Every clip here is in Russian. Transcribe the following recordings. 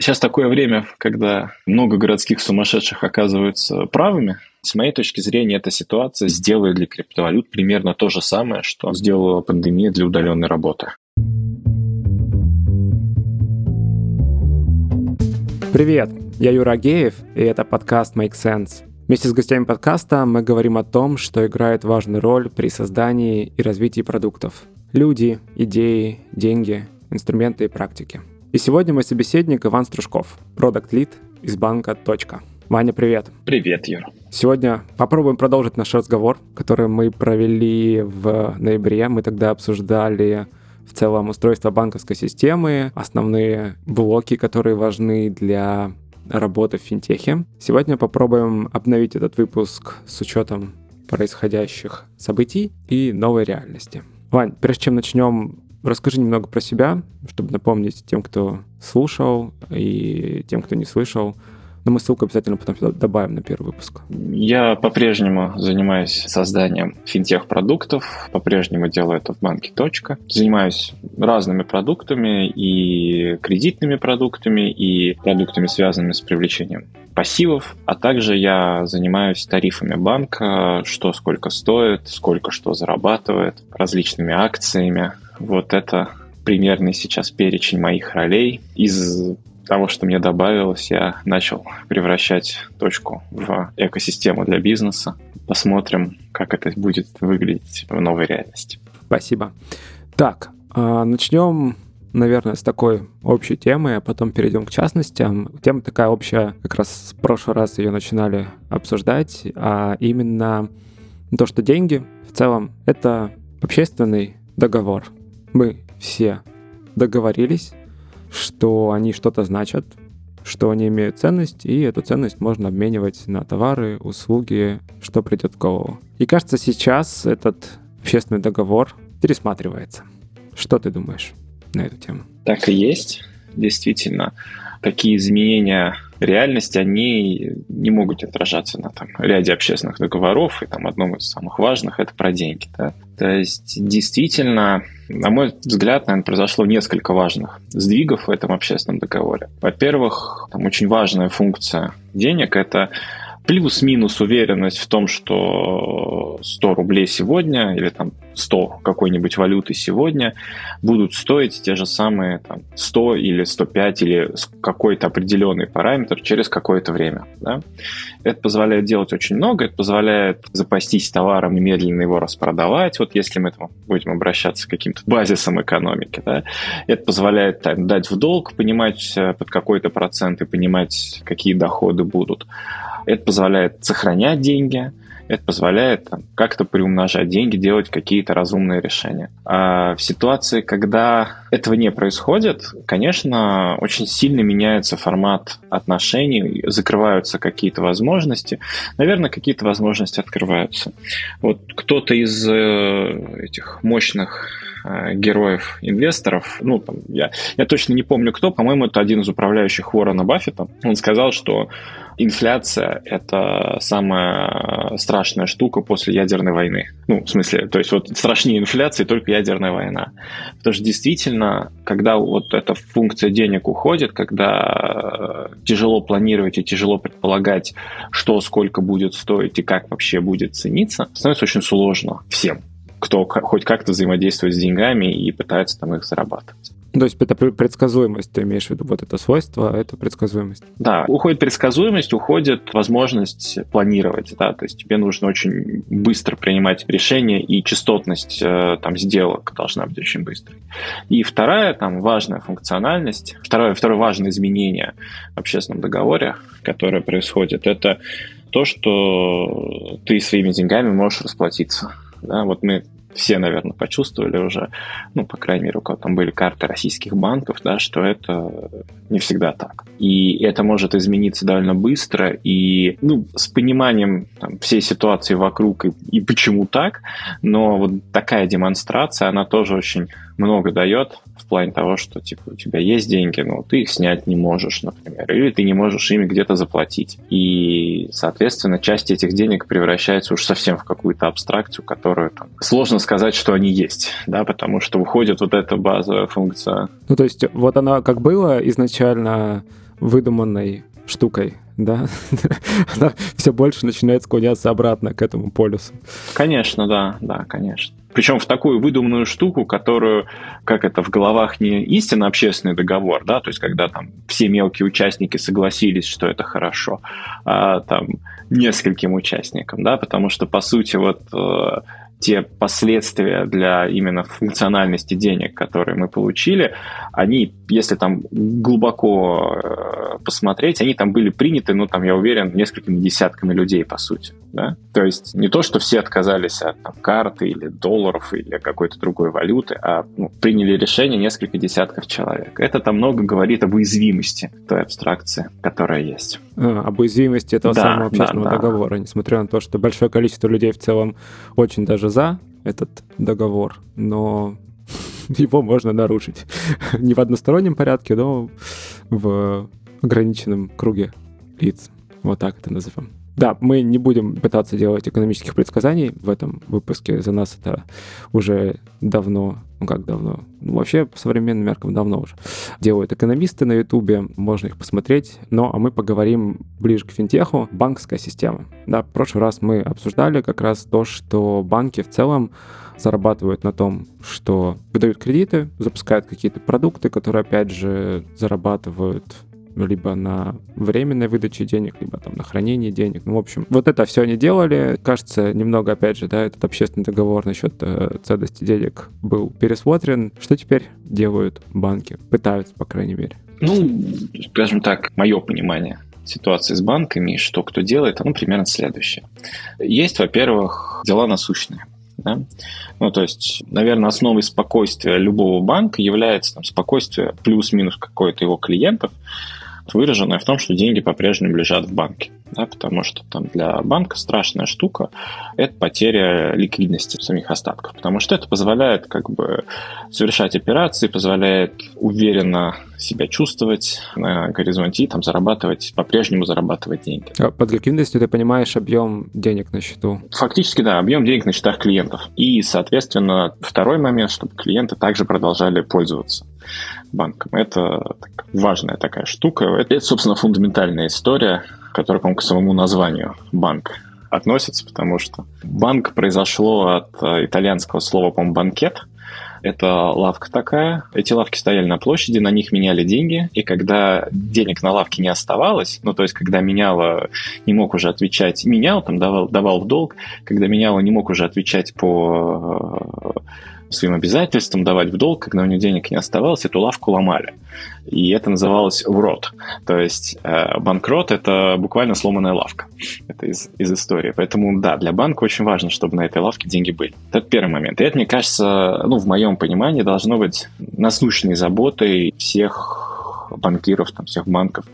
Сейчас такое время, когда много городских сумасшедших оказываются правыми. С моей точки зрения, эта ситуация сделает для криптовалют примерно то же самое, что сделала пандемия для удаленной работы. Привет, я Юра Геев, и это подкаст Make Sense. Вместе с гостями подкаста мы говорим о том, что играет важную роль при создании и развитии продуктов. Люди, идеи, деньги, инструменты и практики – и сегодня мой собеседник Иван Стружков, продукт лид из банка «Точка». Ваня, привет. Привет, Юр. Сегодня попробуем продолжить наш разговор, который мы провели в ноябре. Мы тогда обсуждали в целом устройство банковской системы, основные блоки, которые важны для работы в финтехе. Сегодня попробуем обновить этот выпуск с учетом происходящих событий и новой реальности. Вань, прежде чем начнем Расскажи немного про себя, чтобы напомнить тем, кто слушал, и тем, кто не слышал. Но мы ссылку обязательно потом добавим на первый выпуск. Я по-прежнему занимаюсь созданием финтех-продуктов, по-прежнему делаю это в банке «Точка». Занимаюсь разными продуктами, и кредитными продуктами, и продуктами, связанными с привлечением пассивов, а также я занимаюсь тарифами банка, что сколько стоит, сколько что зарабатывает, различными акциями, вот это примерный сейчас перечень моих ролей. Из того, что мне добавилось, я начал превращать точку в экосистему для бизнеса. Посмотрим, как это будет выглядеть в новой реальности. Спасибо. Так, а, начнем, наверное, с такой общей темы, а потом перейдем к частностям. Тема такая общая, как раз в прошлый раз ее начинали обсуждать, а именно то, что деньги в целом это общественный договор мы все договорились, что они что-то значат, что они имеют ценность, и эту ценность можно обменивать на товары, услуги, что придет в голову. И кажется, сейчас этот общественный договор пересматривается. Что ты думаешь на эту тему? Так и есть. Действительно, такие изменения реальности, они не могут отражаться на там, ряде общественных договоров, и там одном из самых важных — это про деньги. Да? То есть действительно, на мой взгляд, наверное, произошло несколько важных сдвигов в этом общественном договоре. Во-первых, там очень важная функция денег — это плюс-минус уверенность в том, что 100 рублей сегодня или там 100 какой-нибудь валюты сегодня будут стоить те же самые там, 100 или 105 или какой-то определенный параметр через какое-то время. Да? Это позволяет делать очень много, это позволяет запастись товаром и медленно его распродавать, вот если мы там, будем обращаться к каким-то базисам экономики. Да? Это позволяет там, дать в долг, понимать э, под какой-то процент и понимать, какие доходы будут. Это позволяет сохранять деньги, это позволяет как-то приумножать деньги, делать какие-то разумные решения. А в ситуации, когда этого не происходит, конечно, очень сильно меняется формат отношений, закрываются какие-то возможности. Наверное, какие-то возможности открываются. Вот кто-то из э, этих мощных э, героев инвесторов, ну, там, я, я точно не помню кто, по-моему, это один из управляющих Уоррена Баффета, он сказал, что инфляция — это самая страшная штука после ядерной войны. Ну, в смысле, то есть вот страшнее инфляции только ядерная война. Потому что действительно, когда вот эта функция денег уходит, когда тяжело планировать и тяжело предполагать, что сколько будет стоить и как вообще будет цениться, становится очень сложно всем кто хоть как-то взаимодействует с деньгами и пытается там их зарабатывать. То есть это предсказуемость, ты имеешь в виду вот это свойство, это предсказуемость. Да, уходит предсказуемость, уходит возможность планировать, да, то есть тебе нужно очень быстро принимать решения, и частотность э, там сделок должна быть очень быстрой. И вторая там важная функциональность, второе, второе важное изменение в общественном договоре, которое происходит, это то, что ты своими деньгами можешь расплатиться. Да, вот мы все, наверное, почувствовали уже, ну, по крайней мере, у кого там были карты российских банков, да, что это не всегда так. И это может измениться довольно быстро, и, ну, с пониманием там, всей ситуации вокруг и, и почему так, но вот такая демонстрация, она тоже очень много дает в плане того, что типа у тебя есть деньги, но ты их снять не можешь, например, или ты не можешь ими где-то заплатить. И, соответственно, часть этих денег превращается уж совсем в какую-то абстракцию, которую там, сложно сказать, что они есть, да, потому что выходит вот эта базовая функция. Ну, то есть вот она как было изначально выдуманной штукой, да, она все больше начинает склоняться обратно к этому полюсу. Конечно, да, да, конечно. Причем в такую выдуманную штуку, которую, как это, в головах не истинно общественный договор, да, то есть когда там все мелкие участники согласились, что это хорошо, а там нескольким участникам, да, потому что, по сути, вот э, те последствия для именно функциональности денег, которые мы получили, они, если там глубоко э, посмотреть, они там были приняты, ну, там, я уверен, несколькими десятками людей, по сути. Да? То есть не то, что все отказались от там, карты или долларов или какой-то другой валюты, а ну, приняли решение несколько десятков человек. Это там много говорит об уязвимости той абстракции, которая есть. А, об уязвимости этого да, самого общественного да, да. договора, несмотря на то, что большое количество людей в целом очень даже за этот договор, но его можно нарушить. Не в одностороннем порядке, но в ограниченном круге лиц. Вот так это назовем. Да, мы не будем пытаться делать экономических предсказаний в этом выпуске. За нас это уже давно, ну как давно, ну, вообще по современным меркам давно уже делают экономисты на Ютубе, можно их посмотреть. Но а мы поговорим ближе к финтеху, банковская система. Да, в прошлый раз мы обсуждали как раз то, что банки в целом зарабатывают на том, что выдают кредиты, запускают какие-то продукты, которые, опять же, зарабатывают либо на временной выдаче денег, либо там на хранение денег. Ну, в общем, вот это все они делали. Кажется, немного, опять же, да, этот общественный договор насчет э, ценности денег был пересмотрен. Что теперь делают банки? Пытаются, по крайней мере. Ну, скажем так, мое понимание ситуации с банками, что кто делает, ну, примерно следующее. Есть, во-первых, дела насущные. Да? Ну, то есть, наверное, основой спокойствия любого банка является там, спокойствие плюс-минус какой-то его клиентов, выраженная в том, что деньги по-прежнему лежат в банке. Да, потому что там для банка страшная штука – это потеря ликвидности самих остатков. Потому что это позволяет как бы совершать операции, позволяет уверенно себя чувствовать на горизонте и там зарабатывать, по-прежнему зарабатывать деньги. А под ликвидностью ты понимаешь объем денег на счету? Фактически, да, объем денег на счетах клиентов. И, соответственно, второй момент, чтобы клиенты также продолжали пользоваться банком. Это так, важная такая штука. Это, это, собственно, фундаментальная история, которая, по-моему, к самому названию банк относится, потому что банк произошло от э, итальянского слова, по-моему, банкет. Это лавка такая. Эти лавки стояли на площади, на них меняли деньги. И когда денег на лавке не оставалось, ну, то есть, когда меняло, не мог уже отвечать, менял, там, давал, давал в долг, когда меняло, не мог уже отвечать по э, своим обязательствам, давать в долг, когда у него денег не оставалось, эту лавку ломали. И это называлось урод. То есть э, банкрот — это буквально сломанная лавка. Это из, из истории. Поэтому, да, для банка очень важно, чтобы на этой лавке деньги были. Это первый момент. И это, мне кажется, ну, в моем понимании, должно быть насущной заботой всех банкиров, там, всех банков.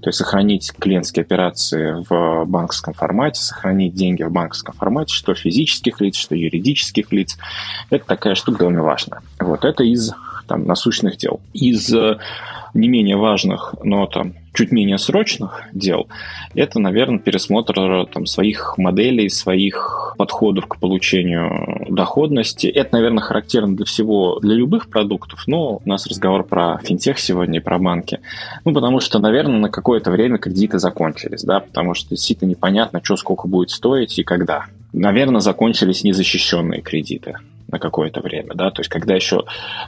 То есть сохранить клиентские операции в банковском формате, сохранить деньги в банковском формате, что физических лиц, что юридических лиц. Это такая штука довольно важная. Вот это из там, насущных дел. Из э, не менее важных, но там чуть менее срочных дел, это, наверное, пересмотр там, своих моделей, своих подходов к получению доходности. Это, наверное, характерно для всего, для любых продуктов, но у нас разговор про финтех сегодня и про банки. Ну, потому что, наверное, на какое-то время кредиты закончились, да, потому что действительно непонятно, что сколько будет стоить и когда. Наверное, закончились незащищенные кредиты на какое-то время, да, то есть когда еще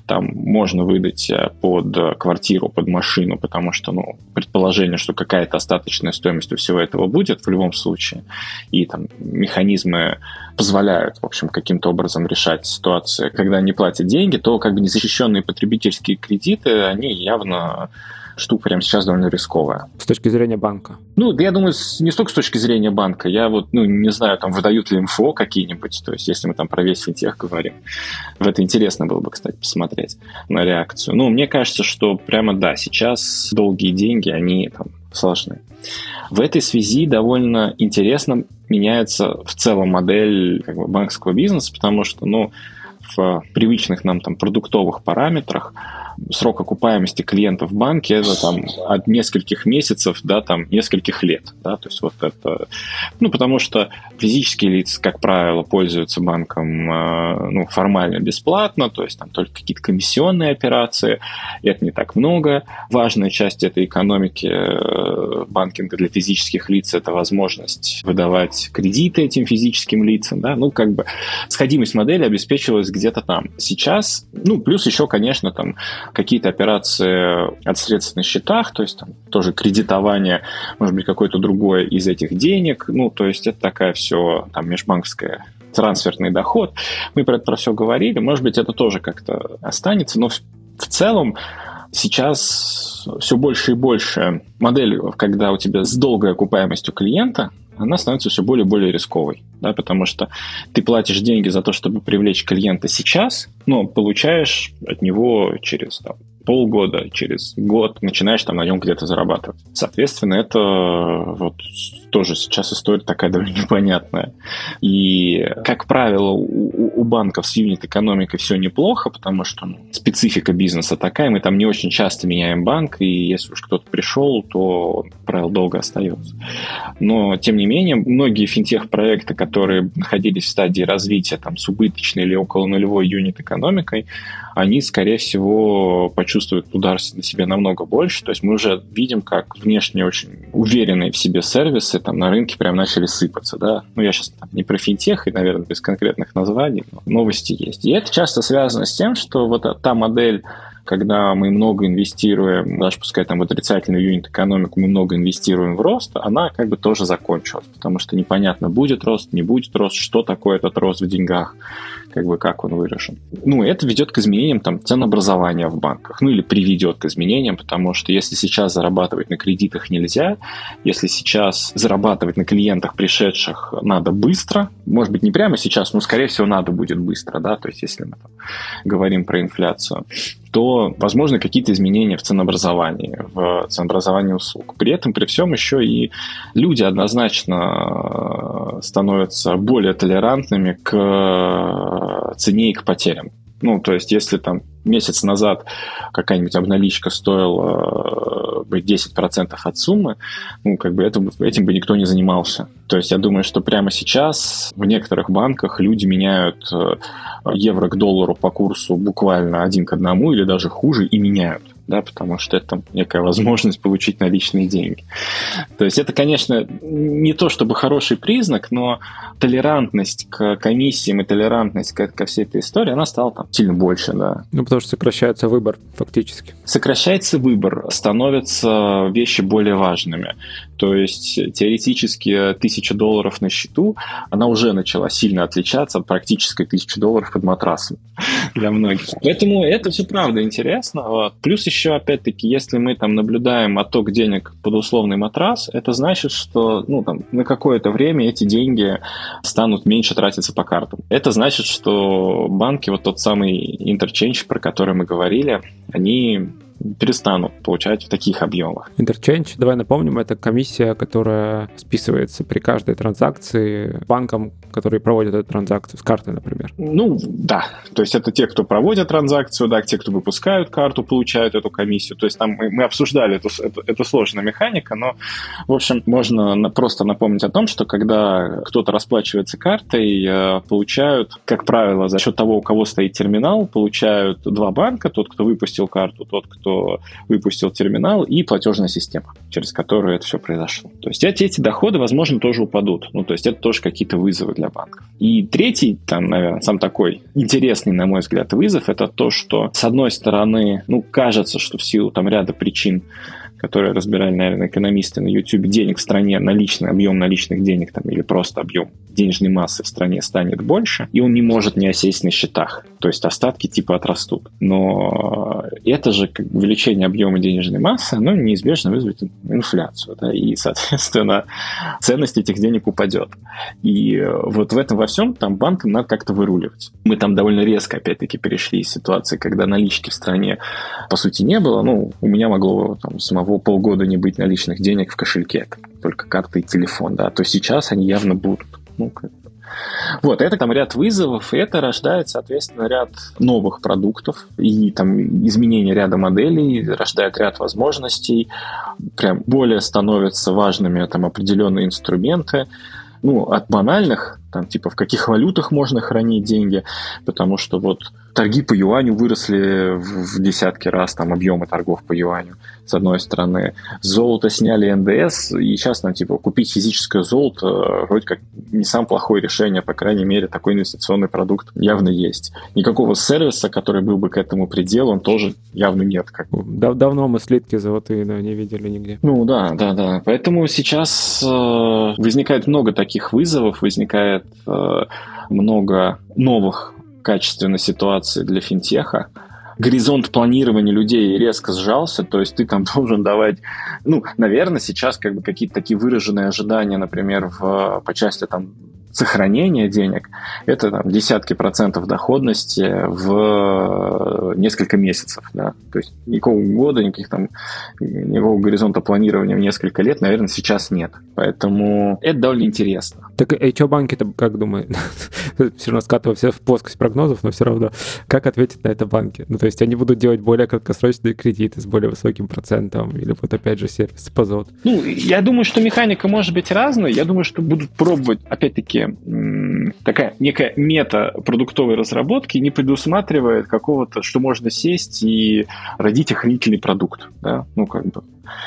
там можно выдать э, под квартиру, под машину, потому что, ну, предположение, что какая-то остаточная стоимость у всего этого будет в любом случае, и там механизмы позволяют, в общем, каким-то образом решать ситуации, когда они платят деньги, то как бы незащищенные потребительские кредиты, они явно штука прямо сейчас довольно рисковая. С точки зрения банка? Ну, я думаю, не столько с точки зрения банка. Я вот, ну, не знаю, там, выдают ли МФО какие-нибудь, то есть, если мы там про весь финтех говорим. В это интересно было бы, кстати, посмотреть на реакцию. Ну, мне кажется, что прямо, да, сейчас долгие деньги, они там сложны. В этой связи довольно интересно меняется в целом модель как бы, банковского бизнеса, потому что, ну, в привычных нам там продуктовых параметрах срок окупаемости клиентов в банке это там от нескольких месяцев до там нескольких лет, да, то есть вот это, ну, потому что физические лица, как правило, пользуются банком, э, ну, формально бесплатно, то есть там только какие-то комиссионные операции, это не так много. Важная часть этой экономики э, банкинга для физических лиц это возможность выдавать кредиты этим физическим лицам, да, ну, как бы сходимость модели обеспечивалась где-то там. Сейчас, ну, плюс еще, конечно, там какие-то операции от средств на счетах, то есть там тоже кредитование, может быть, какое-то другое из этих денег. Ну, то есть это такая все там межбанковская трансферный доход. Мы про это про все говорили. Может быть, это тоже как-то останется, но в, в целом сейчас все больше и больше модель, когда у тебя с долгой окупаемостью клиента, она становится все более и более рисковой, да, потому что ты платишь деньги за то, чтобы привлечь клиента сейчас, но получаешь от него через там, полгода, через год начинаешь там на нем где-то зарабатывать. Соответственно, это вот тоже сейчас история такая довольно непонятная. И, как правило, у, у банков с юнит-экономикой все неплохо, потому что ну, специфика бизнеса такая, мы там не очень часто меняем банк, и если уж кто-то пришел, то, как правило, долго остается. Но, тем не менее, многие финтех-проекты, которые находились в стадии развития там, с убыточной или около нулевой юнит-экономикой, они, скорее всего, почувствуют удар на себе намного больше. То есть мы уже видим, как внешне очень уверенные в себе сервисы там на рынке прям начали сыпаться, да. Ну, я сейчас там, не про финтех, и, наверное, без конкретных названий, но новости есть. И это часто связано с тем, что вот та модель когда мы много инвестируем, даже пускай там в отрицательную юнит-экономику, мы много инвестируем в рост, она как бы тоже закончилась, потому что непонятно, будет рост, не будет рост, что такое этот рост в деньгах как бы как он выражен. Ну, это ведет к изменениям там ценообразования в банках, ну или приведет к изменениям, потому что если сейчас зарабатывать на кредитах нельзя, если сейчас зарабатывать на клиентах пришедших надо быстро, может быть, не прямо сейчас, но, скорее всего, надо будет быстро, да, то есть если мы там говорим про инфляцию, то возможно какие-то изменения в ценообразовании, в ценообразовании услуг. При этом, при всем еще и люди однозначно становятся более толерантными к цене и к потерям. Ну, то есть, если там месяц назад какая-нибудь обналичка стоила бы 10% от суммы, ну, как бы это, этим бы никто не занимался. То есть я думаю, что прямо сейчас в некоторых банках люди меняют э, евро к доллару по курсу буквально один к одному или даже хуже и меняют да, потому что это некая возможность получить наличные деньги. То есть это, конечно, не то чтобы хороший признак, но толерантность к комиссиям и толерантность ко, ко всей этой истории, она стала там сильно больше, да. Ну, потому что сокращается выбор фактически. Сокращается выбор, становятся вещи более важными. То есть теоретически тысяча долларов на счету, она уже начала сильно отличаться от практической тысячи долларов под матрасом для многих. Поэтому это все правда интересно. Плюс еще, опять-таки, если мы там наблюдаем отток денег под условный матрас, это значит, что ну, там, на какое-то время эти деньги станут меньше тратиться по картам. Это значит, что банки, вот тот самый интерчейндж, про который мы говорили, они перестанут получать в таких объемах. Interchange, давай напомним, это комиссия, которая списывается при каждой транзакции банкам, которые проводят эту транзакцию с карты, например. Ну, да. То есть это те, кто проводят транзакцию, да, те, кто выпускают карту, получают эту комиссию. То есть там мы, мы обсуждали эту, эту, эту сложную механику, но, в общем, можно просто напомнить о том, что когда кто-то расплачивается картой, э, получают, как правило, за счет того, у кого стоит терминал, получают два банка, тот, кто выпустил карту, тот, кто кто выпустил терминал, и платежная система, через которую это все произошло. То есть эти, эти доходы, возможно, тоже упадут. Ну, то есть это тоже какие-то вызовы для банков. И третий, там, наверное, сам такой интересный, на мой взгляд, вызов, это то, что, с одной стороны, ну, кажется, что в силу там ряда причин которые разбирали, наверное, экономисты на YouTube, денег в стране, наличный объем наличных денег там, или просто объем денежной массы в стране станет больше, и он не может не осесть на счетах. То есть остатки типа отрастут. Но это же как увеличение объема денежной массы, оно неизбежно вызовет инфляцию. Да, и, соответственно, ценность этих денег упадет. И вот в этом во всем там банкам надо как-то выруливать. Мы там довольно резко, опять-таки, перешли из ситуации, когда налички в стране, по сути, не было. Ну, у меня могло там самого того полгода не быть наличных денег в кошельке, только карта и телефон, да, то сейчас они явно будут. Ну, как Вот, это там ряд вызовов, и это рождает, соответственно, ряд новых продуктов и там изменение ряда моделей, рождает ряд возможностей, прям более становятся важными там определенные инструменты, ну, от банальных, там, типа, в каких валютах можно хранить деньги, потому что вот торги по юаню выросли в десятки раз, там, объемы торгов по юаню, с одной стороны. Золото сняли НДС, и сейчас, там, типа, купить физическое золото э, вроде как не самое плохое решение, по крайней мере, такой инвестиционный продукт явно есть. Никакого сервиса, который был бы к этому предел, он тоже явно нет. Как... Дав давно мы слитки золотые да, не видели нигде. Ну да, да, да. Поэтому сейчас э, возникает много таких вызовов, возникает э, много новых качественной ситуации для финтеха, горизонт планирования людей резко сжался, то есть ты там должен давать, ну, наверное, сейчас как бы какие-то такие выраженные ожидания, например, в, по части там сохранения денег, это там, десятки процентов доходности в несколько месяцев. Да? То есть никакого года, никаких там, никакого горизонта планирования в несколько лет, наверное, сейчас нет. Поэтому это довольно интересно. Так и что банки-то как думают? все равно скатываю все в плоскость прогнозов, но все равно как ответить на это банки? Ну, то есть они будут делать более краткосрочные кредиты с более высоким процентом или вот опять же сервис по золоту? Ну, я думаю, что механика может быть разной. Я думаю, что будут пробовать, опять-таки, такая некая мета продуктовой разработки не предусматривает какого-то, что можно сесть и родить охранительный продукт. Да? Ну, как бы.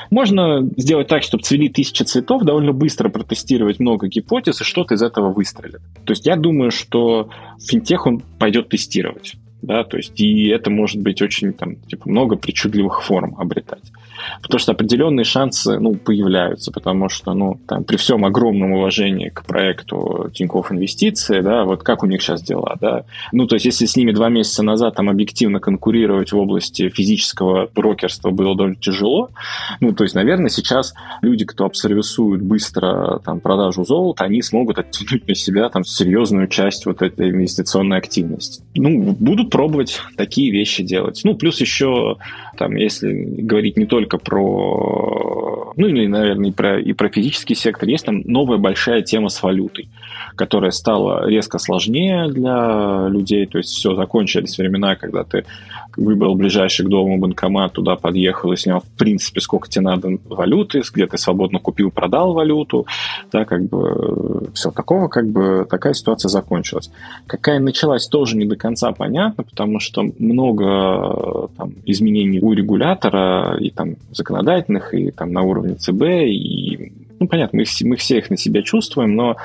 Можно сделать так, чтобы цвели тысячи цветов, довольно быстро протестировать много гипотез, и что-то из этого выстрелит. То есть я думаю, что финтех он пойдет тестировать да, то есть и это может быть очень там типа много причудливых форм обретать. Потому что определенные шансы, ну, появляются, потому что, ну, там, при всем огромном уважении к проекту Тинькофф Инвестиции, да, вот как у них сейчас дела, да, ну, то есть если с ними два месяца назад там объективно конкурировать в области физического брокерства было довольно тяжело, ну, то есть, наверное, сейчас люди, кто обсервисуют быстро там продажу золота, они смогут оттянуть на себя там серьезную часть вот этой инвестиционной активности. Ну, будут пробовать такие вещи делать. Ну, плюс еще, там, если говорить не только про, ну, или, наверное, и про, и про физический сектор, есть там новая большая тема с валютой, которая стала резко сложнее для людей, то есть все, закончились времена, когда ты выбрал ближайший к дому банкомат, туда подъехал и снял, в принципе, сколько тебе надо валюты, где ты свободно купил, продал валюту, да, как бы все такого, как бы такая ситуация закончилась. Какая началась, тоже не до конца понятно, потому что много там, изменений у регулятора и там законодательных, и там на уровне ЦБ, и, ну, понятно, мы, мы все их на себя чувствуем, но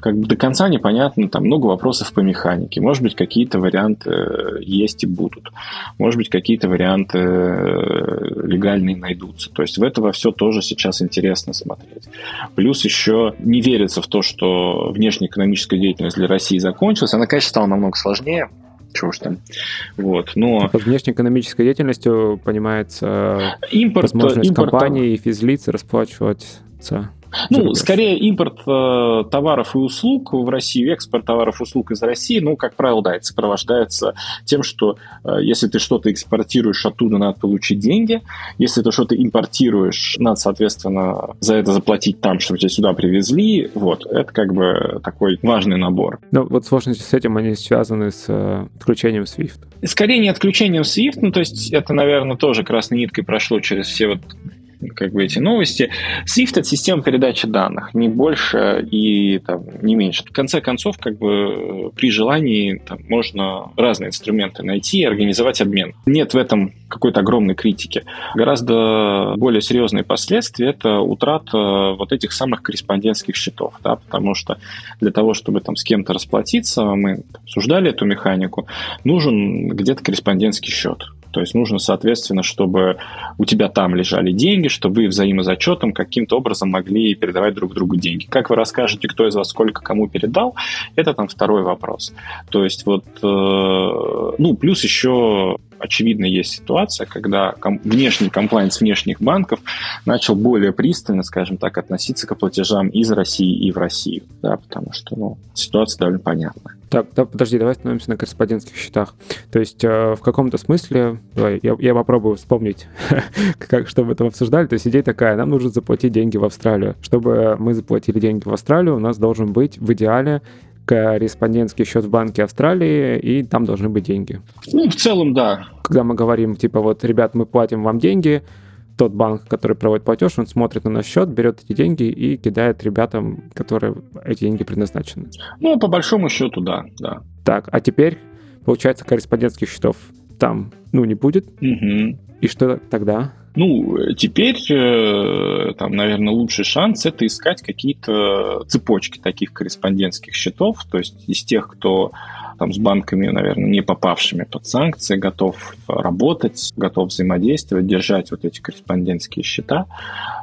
как бы до конца непонятно, там много вопросов по механике. Может быть, какие-то варианты э, есть и будут. Может быть, какие-то варианты э, легальные найдутся. То есть в это во все тоже сейчас интересно смотреть. Плюс еще не верится в то, что внешнеэкономическая деятельность для России закончилась. Она, конечно, стала намного сложнее, чего уж там. Вот, но... Под внешнеэкономической деятельностью понимается импорт, возможность импорт, компании и физлиц расплачиваться ну, скорее импорт э, товаров и услуг в Россию, экспорт товаров и услуг из России, ну, как правило, да, это сопровождается тем, что э, если ты что-то экспортируешь, оттуда надо получить деньги. Если ты что-то импортируешь, надо, соответственно, за это заплатить там, чтобы тебя сюда привезли. Вот, это как бы такой важный набор. Ну, вот сложности с этим, они связаны с э, отключением SWIFT. Скорее не отключением SWIFT, ну, то есть это, наверное, тоже красной ниткой прошло через все вот как бы эти новости. SWIFT — это система передачи данных, не больше и там, не меньше. В конце концов, как бы при желании там, можно разные инструменты найти и организовать обмен. Нет в этом какой-то огромной критики. Гораздо более серьезные последствия — это утрата вот этих самых корреспондентских счетов, да, потому что для того, чтобы там с кем-то расплатиться, мы обсуждали эту механику, нужен где-то корреспондентский счет. То есть нужно, соответственно, чтобы у тебя там лежали деньги, чтобы вы взаимозачетом каким-то образом могли передавать друг другу деньги. Как вы расскажете, кто из вас сколько кому передал, это там второй вопрос. То есть вот, э, ну, плюс еще очевидно, есть ситуация, когда ком- внешний комплайнс внешних банков начал более пристально, скажем так, относиться к платежам из России и в Россию, да, потому что, ну, ситуация довольно понятна. Так, да, подожди, давай остановимся на корреспондентских счетах. То есть э, в каком-то смысле, давай, я, я попробую вспомнить, как, что мы там обсуждали. То есть идея такая, нам нужно заплатить деньги в Австралию. Чтобы мы заплатили деньги в Австралию, у нас должен быть в идеале корреспондентский счет в банке Австралии, и там должны быть деньги. Ну, в целом, да. Когда мы говорим, типа, вот, ребят, мы платим вам деньги, тот банк, который проводит платеж, он смотрит на наш счет, берет эти деньги и кидает ребятам, которые эти деньги предназначены. Ну, по большому счету, да, да. Так, а теперь, получается, корреспондентских счетов там, ну, не будет. Угу. И что тогда? Ну, теперь, э, там, наверное, лучший шанс это искать какие-то цепочки таких корреспондентских счетов, то есть из тех, кто там, с банками, наверное, не попавшими под санкции, готов работать, готов взаимодействовать, держать вот эти корреспондентские счета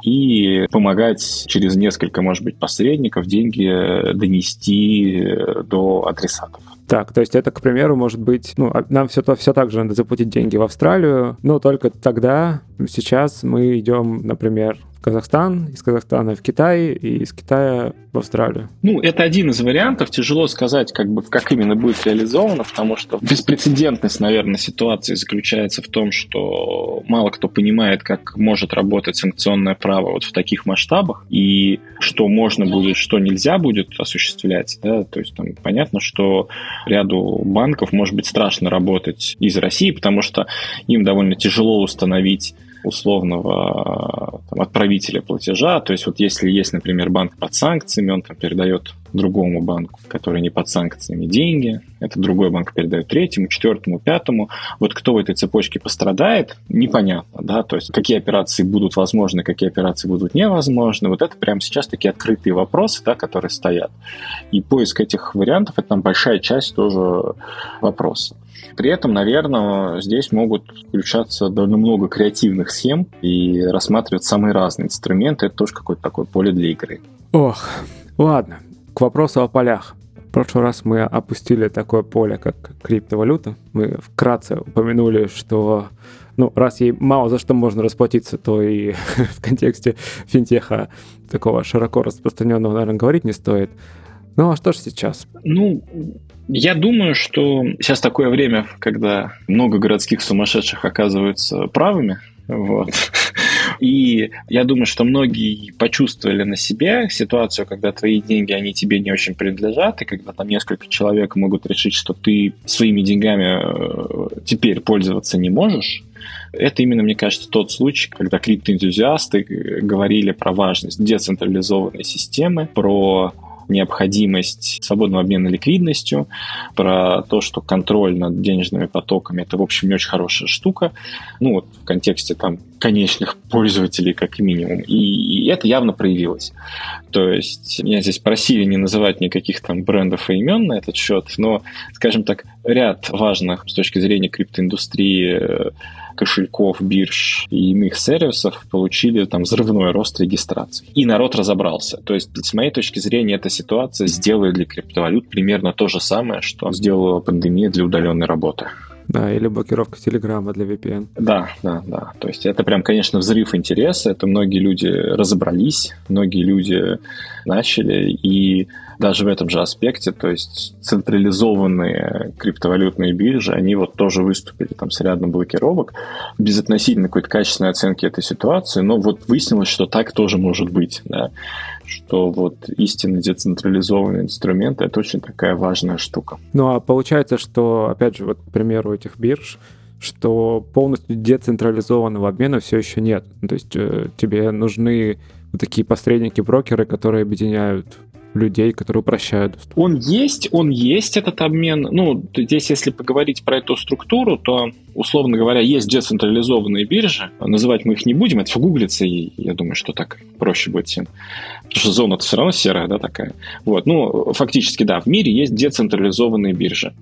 и помогать через несколько, может быть, посредников деньги донести до адресатов. Так, то есть это, к примеру, может быть, ну, а нам все, все так же надо заплатить деньги в Австралию, но только тогда, сейчас мы идем, например, Казахстан, из Казахстана в Китай и из Китая в Австралию? Ну, это один из вариантов. Тяжело сказать, как, бы, как именно будет реализовано, потому что беспрецедентность, наверное, ситуации заключается в том, что мало кто понимает, как может работать санкционное право вот в таких масштабах, и что можно будет, что нельзя будет осуществлять. Да? То есть там понятно, что ряду банков может быть страшно работать из России, потому что им довольно тяжело установить условного там, отправителя платежа. То есть вот если есть, например, банк под санкциями, он там передает другому банку, который не под санкциями, деньги. Это другой банк передает третьему, четвертому, пятому. Вот кто в этой цепочке пострадает, непонятно, да, то есть какие операции будут возможны, какие операции будут невозможны. Вот это прямо сейчас такие открытые вопросы, да, которые стоят. И поиск этих вариантов – это там большая часть тоже вопроса. При этом, наверное, здесь могут включаться довольно много креативных схем и рассматривать самые разные инструменты. Это тоже какое-то такое поле для игры. Ох, ладно. К вопросу о полях. В прошлый раз мы опустили такое поле, как криптовалюта. Мы вкратце упомянули, что ну, раз ей мало за что можно расплатиться, то и в контексте финтеха такого широко распространенного, наверное, говорить не стоит. Ну, а что же сейчас? Ну, я думаю, что сейчас такое время, когда много городских сумасшедших оказываются правыми. Вот. И я думаю, что многие почувствовали на себе ситуацию, когда твои деньги, они тебе не очень принадлежат, и когда там несколько человек могут решить, что ты своими деньгами э, теперь пользоваться не можешь, это именно, мне кажется, тот случай, когда криптоэнтузиасты говорили про важность децентрализованной системы, про необходимость свободного обмена ликвидностью, про то, что контроль над денежными потоками это, в общем, не очень хорошая штука. Ну, вот в контексте там конечных пользователей, как минимум. И, и это явно проявилось. То есть меня здесь просили не называть никаких там брендов и имен на этот счет, но, скажем так, ряд важных с точки зрения криптоиндустрии кошельков, бирж и иных сервисов получили там взрывной рост регистрации. И народ разобрался. То есть, с моей точки зрения, эта ситуация сделает для криптовалют примерно то же самое, что сделала пандемия для удаленной работы. Да, или блокировка Телеграма для VPN. Да, да, да. То есть это прям, конечно, взрыв интереса. Это многие люди разобрались, многие люди начали. И даже в этом же аспекте, то есть централизованные криптовалютные биржи, они вот тоже выступили там с рядом блокировок без относительно какой-то качественной оценки этой ситуации, но вот выяснилось, что так тоже может быть, да, что вот истинно децентрализованные инструменты — это очень такая важная штука. Ну а получается, что, опять же, вот к примеру этих бирж, что полностью децентрализованного обмена все еще нет. То есть э, тебе нужны такие посредники, брокеры, которые объединяют людей, которые упрощают доступ? Он есть, он есть, этот обмен. Ну, здесь, если поговорить про эту структуру, то, условно говоря, есть децентрализованные биржи. Называть мы их не будем, это гуглится, и я думаю, что так проще будет всем. Потому что зона-то все равно серая, да, такая. Вот, ну, фактически, да, в мире есть децентрализованные биржи.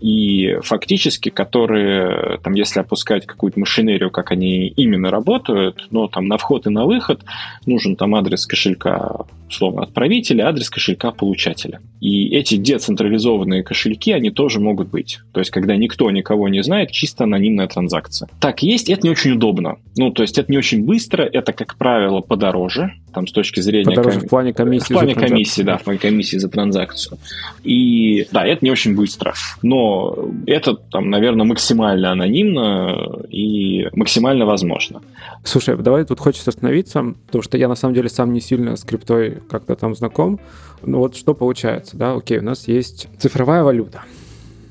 И фактически, которые, там, если опускать какую-то машинерию, как они именно работают, ну, там, на вход и на выход нужен там адрес кошелька условно, отправителя, адрес кошелька получателя. И эти децентрализованные кошельки, они тоже могут быть. То есть, когда никто никого не знает, чисто анонимная транзакция. Так есть, это не очень удобно. Ну, то есть, это не очень быстро, это, как правило, подороже. там, с точки зрения... Подороже ком... в плане комиссии В плане комиссии, да, в плане комиссии за транзакцию. И да, это не очень быстро, но это, там, наверное, максимально анонимно и максимально возможно. Слушай, давай тут хочется остановиться, потому что я на самом деле сам не сильно с криптой как-то там знаком. Ну вот что получается, да, окей, у нас есть цифровая валюта.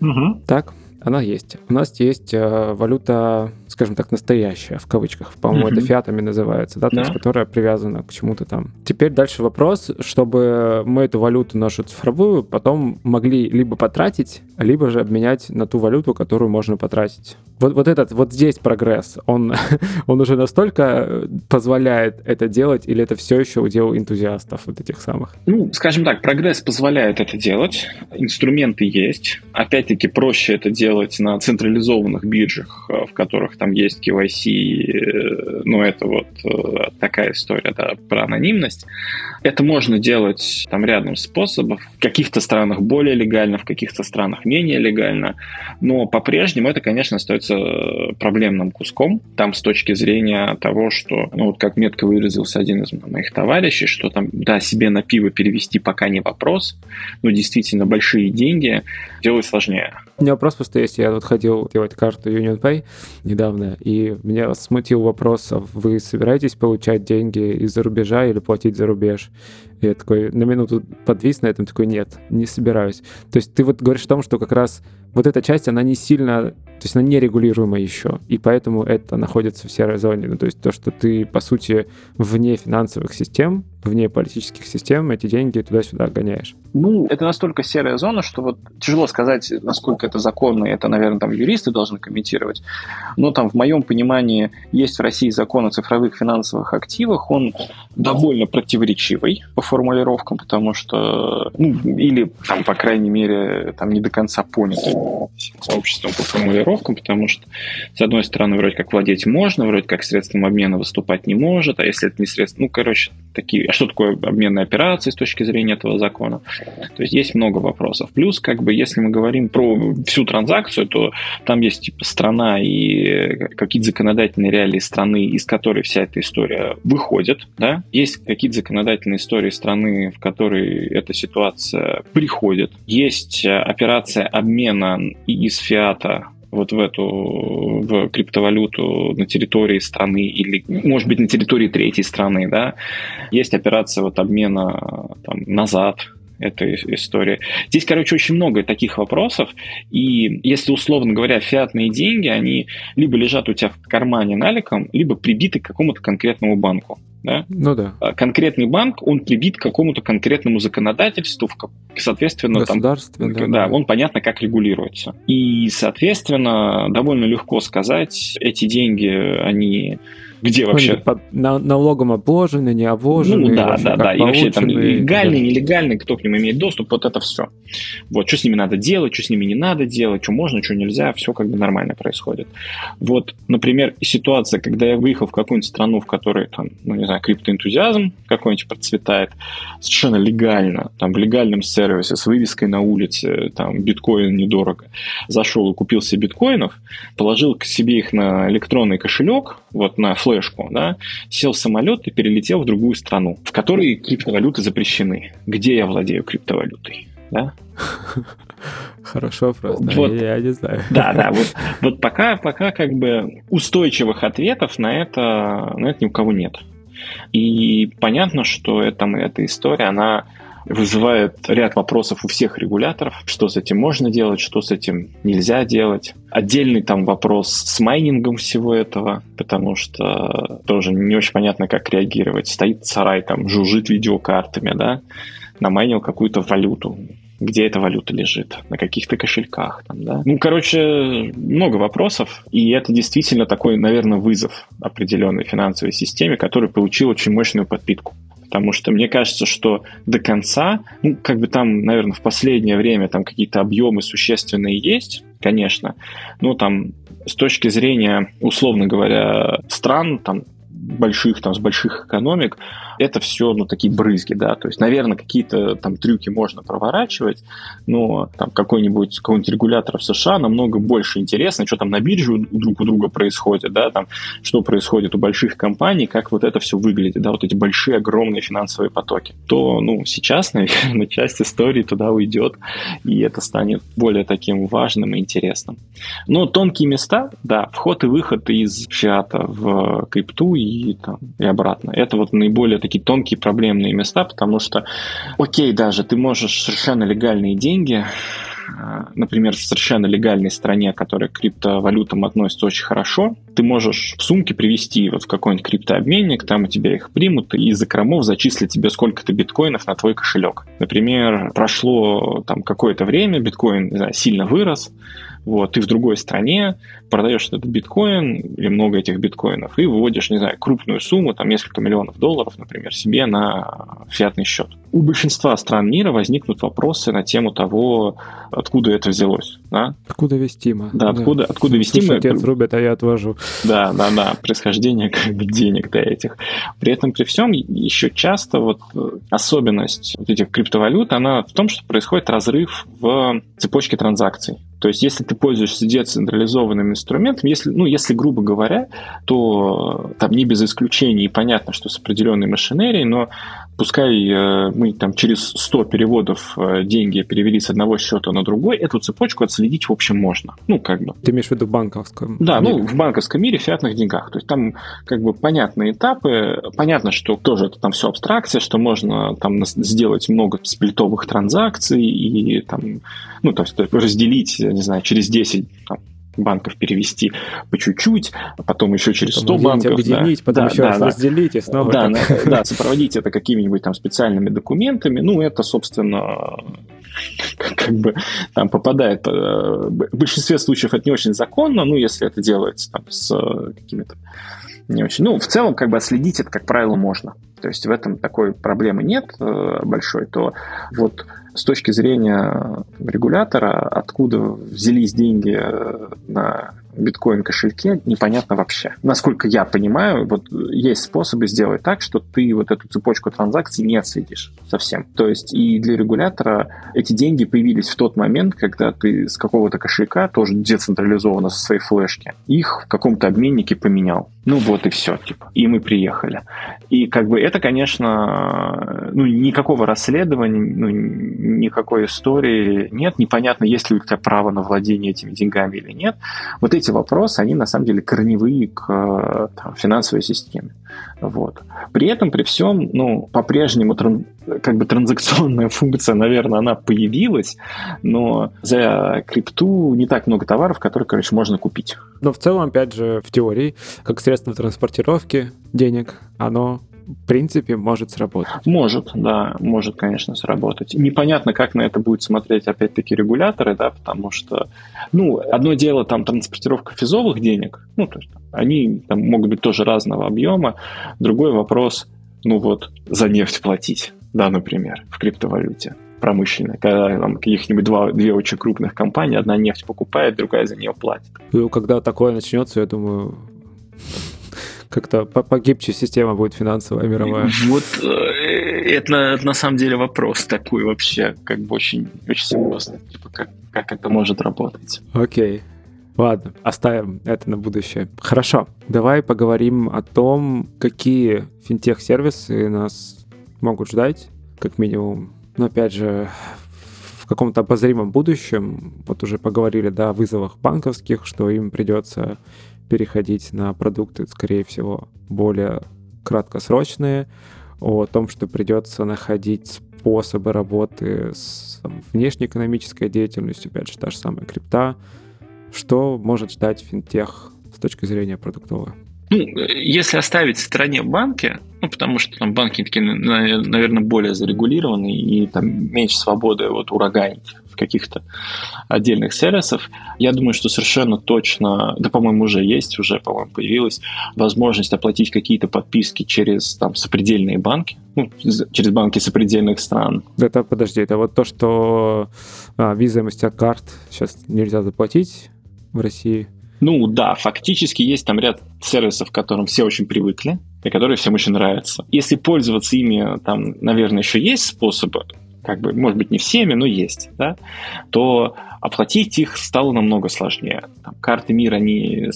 Угу. Так, она есть. У нас есть э, валюта скажем так, настоящая, в кавычках. По-моему, mm-hmm. это фиатами называется, да, то есть, которая привязана к чему-то там. Теперь дальше вопрос, чтобы мы эту валюту нашу цифровую потом могли либо потратить, либо же обменять на ту валюту, которую можно потратить. Вот, вот этот, вот здесь прогресс, он, он уже настолько позволяет это делать, или это все еще удел энтузиастов вот этих самых? Ну, скажем так, прогресс позволяет это делать, инструменты есть. Опять-таки, проще это делать на централизованных биржах, э, в которых там есть KYC, э, ну, это вот э, такая история, да, про анонимность. Это можно делать там рядом способов. В каких-то странах более легально, в каких-то странах менее легально. Но по-прежнему это, конечно, остается проблемным куском. Там с точки зрения того, что, ну вот как метко выразился один из моих товарищей, что там, да, себе на пиво перевести пока не вопрос, но действительно большие деньги делать сложнее. У меня вопрос просто есть. Я тут ходил делать карту UnionPay недавно, и меня смутил вопрос, а вы собираетесь получать деньги из-за рубежа или платить за рубеж? И я такой на минуту подвис на этом, такой, нет, не собираюсь. То есть ты вот говоришь о том, что как раз вот эта часть, она не сильно, то есть она нерегулируема еще, и поэтому это находится в серой зоне. Ну, то есть то, что ты, по сути, вне финансовых систем, вне политических систем эти деньги туда-сюда гоняешь. Ну, это настолько серая зона, что вот тяжело сказать, насколько это законно, и это, наверное, там юристы должны комментировать. Но там, в моем понимании, есть в России закон о цифровых финансовых активах, он довольно противоречивый по формулировкам, потому что, ну, или там, по крайней мере, там не до конца понятый сообществом по формулировкам, потому что, с одной стороны, вроде как владеть можно, вроде как средством обмена выступать не может, а если это не средство, ну, короче, такие, что такое обменные операции с точки зрения этого закона? То есть есть много вопросов. Плюс, как бы, если мы говорим про всю транзакцию, то там есть типа страна и какие-то законодательные реалии страны, из которой вся эта история выходит, да? Есть какие-то законодательные истории страны, в которой эта ситуация приходит. Есть операция обмена из фиата вот в эту в криптовалюту на территории страны или, может быть, на территории третьей страны, да, есть операция вот обмена там, назад, этой истории. Здесь, короче, очень много таких вопросов, и если, условно говоря, фиатные деньги, они либо лежат у тебя в кармане наликом, либо прибиты к какому-то конкретному банку. Да? Ну да. А конкретный банк, он прибит к какому-то конкретному законодательству, соответственно, там, да, да, да, он понятно, как регулируется. И, соответственно, довольно легко сказать, эти деньги, они где вообще? По, на, налогом обложены, не обложены. Ну да, да, да. И вообще там легальный, да. нелегальный, кто к ним имеет доступ, вот это все. Вот, что с ними надо делать, что с ними не надо делать, что можно, что нельзя, все как бы нормально происходит. Вот, например, ситуация, когда я выехал в какую-нибудь страну, в которой там, ну не знаю, криптоэнтузиазм какой-нибудь процветает, совершенно легально, там в легальном сервисе с вывеской на улице, там биткоин недорого. Зашел и купил себе биткоинов, положил к себе их на электронный кошелек, вот на флеш флешку, да, сел в самолет и перелетел в другую страну, в которой криптовалюты запрещены. Где я владею криптовалютой? Да? Хорошо вопрос, да, вот, я, я не знаю. Да, да, вот, вот пока, пока как бы устойчивых ответов на это, на это ни у кого нет. И понятно, что это, эта история, она вызывает ряд вопросов у всех регуляторов, что с этим можно делать, что с этим нельзя делать. Отдельный там вопрос с майнингом всего этого, потому что тоже не очень понятно, как реагировать. Стоит сарай, там, жужжит видеокартами, да, намайнил какую-то валюту где эта валюта лежит, на каких-то кошельках. Там, да? Ну, короче, много вопросов, и это действительно такой, наверное, вызов определенной финансовой системе, который получил очень мощную подпитку потому что мне кажется, что до конца, ну, как бы там, наверное, в последнее время там какие-то объемы существенные есть, конечно, но там с точки зрения, условно говоря, стран, там, больших, там, с больших экономик, это все, ну, такие брызги, да, то есть, наверное, какие-то там трюки можно проворачивать, но там какой-нибудь какой-нибудь регулятор в США намного больше интересно, что там на бирже друг у друга происходит, да, там, что происходит у больших компаний, как вот это все выглядит, да, вот эти большие, огромные финансовые потоки, то, ну, сейчас, наверное, часть истории туда уйдет, и это станет более таким важным и интересным. Но тонкие места, да, вход и выход из фиата в крипту и, там, и обратно, это вот наиболее такие тонкие проблемные места, потому что, окей, даже ты можешь совершенно легальные деньги Э, например, в совершенно легальной стране, которая к криптовалютам относится очень хорошо, ты можешь в сумке привести вот в какой-нибудь криптообменник, там у тебя их примут, и из закромов зачислят тебе сколько-то биткоинов на твой кошелек. Например, прошло там какое-то время, биткоин знаю, сильно вырос, вот, ты в другой стране продаешь этот биткоин или много этих биткоинов и выводишь, не знаю, крупную сумму, там несколько миллионов долларов, например, себе на фиатный счет. У большинства стран мира возникнут вопросы на тему того, откуда это взялось. Да? Откуда вестимо. Да, откуда, да. откуда вестимо. Слушай, отец рубит, а я отвожу. Да, да, да, происхождение как бы денег до этих. При этом, при всем, еще часто вот особенность вот этих криптовалют, она в том, что происходит разрыв в цепочке транзакций. То есть, если ты пользуешься децентрализованным инструментом, если, ну, если грубо говоря, то там не без исключений понятно, что с определенной машинерией, но пускай э, мы там через 100 переводов э, деньги перевели с одного счета на другой, эту цепочку отследить, в общем, можно. Ну, как бы. Ты имеешь в виду в банковском Да, мире? ну, в банковском мире, в фиатных деньгах. То есть там как бы понятные этапы, понятно, что тоже это там все абстракция, что можно там сделать много сплитовых транзакций и там, ну, то есть разделить, не знаю, через 10 там, банков перевести по чуть-чуть, а потом еще через 100 потом банков. Объединить, да, потом да, еще да, раз да, разделить и снова. Да, да, да, сопроводить это какими-нибудь там специальными документами. Ну, это, собственно, как бы там попадает... Э, в большинстве случаев это не очень законно, ну, если это делается там с какими-то не очень... Ну, в целом, как бы отследить это, как правило, можно. То есть в этом такой проблемы нет э, большой, то вот с точки зрения регулятора, откуда взялись деньги э, на биткоин-кошельке, непонятно вообще. Насколько я понимаю, вот есть способы сделать так, что ты вот эту цепочку транзакций не отследишь совсем. То есть и для регулятора эти деньги появились в тот момент, когда ты с какого-то кошелька, тоже децентрализованно со своей флешки, их в каком-то обменнике поменял. Ну вот и все, типа. И мы приехали. И как бы это, конечно, ну никакого расследования, ну, никакой истории нет. Непонятно, есть ли у тебя право на владение этими деньгами или нет. Вот эти вопросы, они на самом деле корневые к там, финансовой системе. Вот. При этом, при всем, ну, по-прежнему тран, как бы транзакционная функция, наверное, она появилась, но за крипту не так много товаров, которые, короче, можно купить. Но в целом, опять же, в теории, как средство транспортировки денег, оно в принципе, может сработать. Может, да, может, конечно, сработать. Непонятно, как на это будет смотреть, опять-таки, регуляторы, да, потому что, ну, одно дело там транспортировка физовых денег, ну, то есть они там могут быть тоже разного объема. Другой вопрос, ну вот, за нефть платить, да, например, в криптовалюте промышленной, когда там каких-нибудь два, две очень крупных компании, одна нефть покупает, другая за нее платит. Ну, когда такое начнется, я думаю, как-то погибче система будет финансовая мировая. Вот э, это, это на самом деле вопрос такой вообще, как бы очень, очень серьезный. Типа, как, как это может работать. Окей. Ладно, оставим это на будущее. Хорошо, давай поговорим о том, какие финтех-сервисы нас могут ждать, как минимум. Но опять же, в каком-то обозримом будущем, вот уже поговорили, да, о вызовах банковских, что им придется переходить на продукты, скорее всего, более краткосрочные, о том, что придется находить способы работы с там, внешнеэкономической деятельностью, опять же, та же самая крипта, что может ждать финтех с точки зрения продуктовой? Ну, если оставить в стороне банки, ну, потому что там банки такие, наверное, более зарегулированные и там меньше свободы вот ураганить в каких-то отдельных сервисов. Я думаю, что совершенно точно, да, по-моему, уже есть, уже, по-моему, появилась возможность оплатить какие-то подписки через там сопредельные банки, ну, через банки сопредельных стран. Это, подожди, это вот то, что а, Visa и MasterCard сейчас нельзя заплатить в России? Ну да, фактически есть там ряд сервисов, к которым все очень привыкли, и которые всем очень нравятся. Если пользоваться ими, там, наверное, еще есть способы, как бы, может быть, не всеми, но есть, да, то оплатить их стало намного сложнее. Там, карты мира они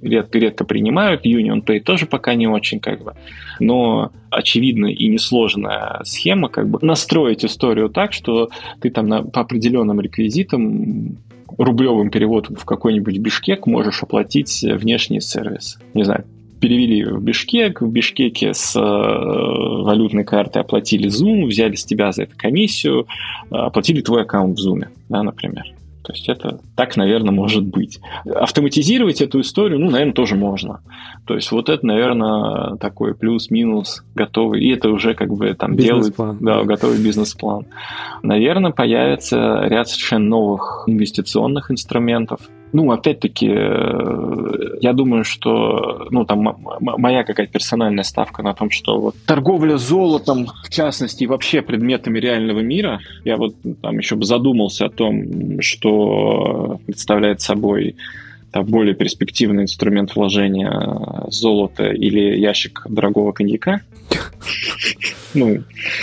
редко-редко принимают, Union Pay тоже пока не очень, как бы. Но очевидная и несложная схема, как бы, настроить историю так, что ты там на, по определенным реквизитам рублевым переводом в какой-нибудь Бишкек можешь оплатить внешний сервис. Не знаю, перевели в Бишкек, в Бишкеке с э, валютной карты оплатили Zoom, взяли с тебя за это комиссию, э, оплатили твой аккаунт в Zoom, да, например. То есть это так, наверное, может быть. Автоматизировать эту историю, ну, наверное, тоже можно. То есть вот это, наверное, такой плюс-минус готовый. И это уже как бы там делают... Да, готовый бизнес-план. Наверное, появится ряд совершенно новых инвестиционных инструментов. Ну, опять-таки, э, я думаю, что, ну, там моя какая-то персональная ставка на том, что вот торговля золотом, в частности, и вообще предметами реального мира, я вот там еще бы задумался о том, что представляет собой там, более перспективный инструмент вложения золота или ящик дорогого коньяка. Ну,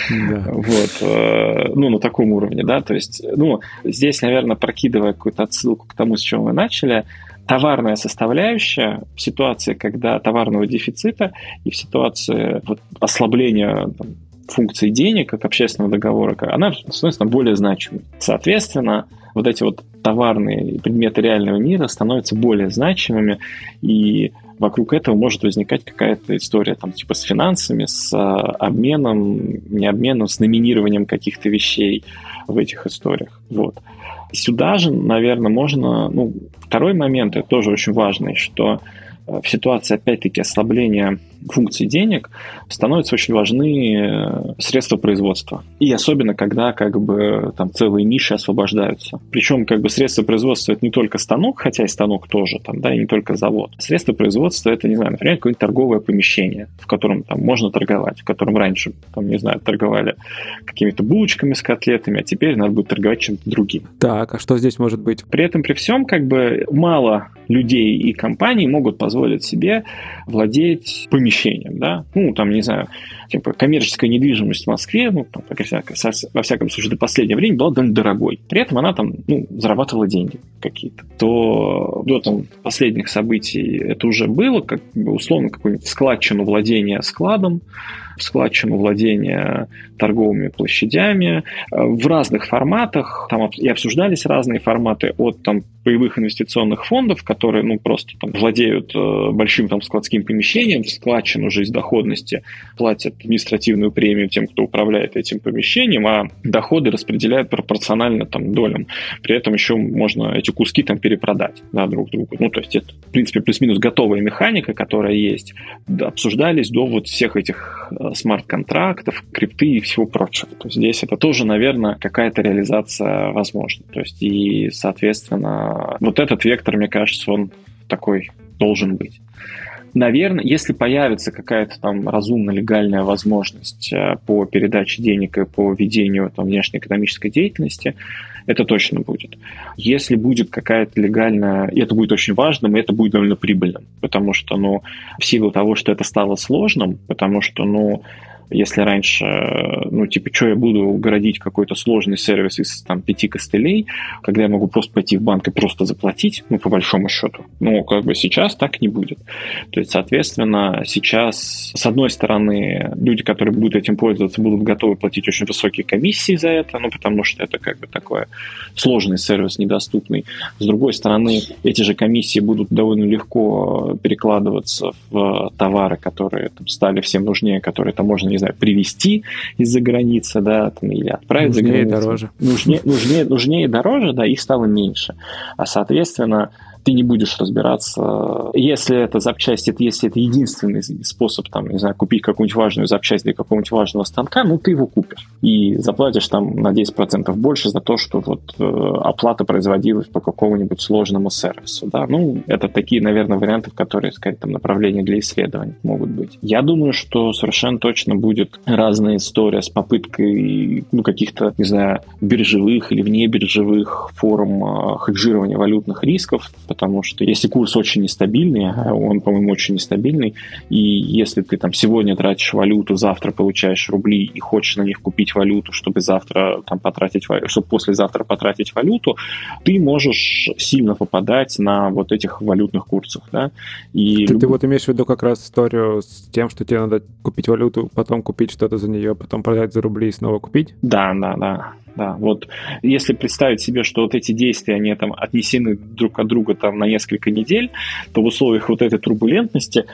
вот, э, ну, на таком уровне, да, то есть, ну, здесь, наверное, прокидывая какую-то отсылку к тому, с чего мы начали, товарная составляющая в ситуации, когда товарного дефицита и в ситуации вот, ослабления там, функции денег как общественного договора, она становится более значимой. Соответственно, вот эти вот товарные предметы реального мира становятся более значимыми, и вокруг этого может возникать какая-то история там типа с финансами, с а, обменом, не обменом, с номинированием каких-то вещей в этих историях. Вот. Сюда же, наверное, можно... Ну, второй момент, это тоже очень важный, что в ситуации, опять-таки, ослабления функций денег становятся очень важны э, средства производства. И особенно, когда как бы там целые ниши освобождаются. Причем как бы средства производства это не только станок, хотя и станок тоже, там, да, и не только завод. Средства производства это, не знаю, например, какое-нибудь торговое помещение, в котором там можно торговать, в котором раньше, там, не знаю, торговали какими-то булочками с котлетами, а теперь надо будет торговать чем-то другим. Так, а что здесь может быть? При этом, при всем, как бы мало людей и компаний могут позволить себе владеть помещением, да, ну, там, не знаю, типа, коммерческая недвижимость в Москве, ну, там, во всяком случае, до последнего времени была довольно дорогой. При этом она там, ну, зарабатывала деньги какие-то. То до там последних событий это уже было, как бы, условно, какую-нибудь складчину владения складом, складчину владения торговыми площадями в разных форматах. Там и обсуждались разные форматы от там, боевых инвестиционных фондов, которые ну, просто там, владеют э, большим там, складским помещением, складчину жизнь доходности, платят административную премию тем, кто управляет этим помещением, а доходы распределяют пропорционально там, долям. При этом еще можно эти куски там перепродать да, друг другу. Ну, то есть это, в принципе, плюс-минус готовая механика, которая есть. Да, обсуждались до вот всех этих э, смарт-контрактов, крипты и всего прочего. То есть здесь это тоже, наверное, какая-то реализация возможна. То есть и, соответственно, вот этот вектор, мне кажется, он такой должен быть. Наверное, если появится какая-то там разумно легальная возможность э, по передаче денег и по ведению там, внешнеэкономической деятельности, это точно будет. Если будет какая-то легальная, и это будет очень важным, и это будет довольно прибыльным, потому что, ну, в силу того, что это стало сложным, потому что, ну, если раньше, ну, типа, что я буду городить какой-то сложный сервис из там пяти костылей, когда я могу просто пойти в банк и просто заплатить, ну, по большому счету. Ну, как бы сейчас так не будет. То есть, соответственно, сейчас, с одной стороны, люди, которые будут этим пользоваться, будут готовы платить очень высокие комиссии за это, ну, потому что это как бы такой сложный сервис, недоступный. С другой стороны, эти же комиссии будут довольно легко перекладываться в товары, которые там, стали всем нужнее, которые там можно, не знаю, привезти из-за границы, да, там, или отправить нужнее за границу. Дороже. Нужнее, нужнее, нужнее и дороже, да, их стало меньше. А, соответственно, ты не будешь разбираться. Если это запчасть, это, если это единственный способ, там, не знаю, купить какую-нибудь важную запчасть для какого-нибудь важного станка, ну, ты его купишь. И заплатишь там на 10% больше за то, что вот э, оплата производилась по какому-нибудь сложному сервису, да. Ну, это такие, наверное, варианты, в которые, сказать, там, направления для исследований могут быть. Я думаю, что совершенно точно будет разная история с попыткой, ну, каких-то, не знаю, биржевых или вне биржевых форм хеджирования валютных рисков, потому что если курс очень нестабильный, а он, по-моему, очень нестабильный, и если ты там сегодня тратишь валюту, завтра получаешь рубли и хочешь на них купить валюту, чтобы завтра там потратить, чтобы послезавтра потратить валюту, ты можешь сильно попадать на вот этих валютных курсах, да. И ты, люб... ты вот имеешь в виду как раз историю с тем, что тебе надо купить валюту, потом купить что-то за нее, потом продать за рубли и снова купить? Да, да, да. Да, вот если представить себе, что вот эти действия, они там отнесены друг от друга там на несколько недель, то в условиях вот этой турбулентности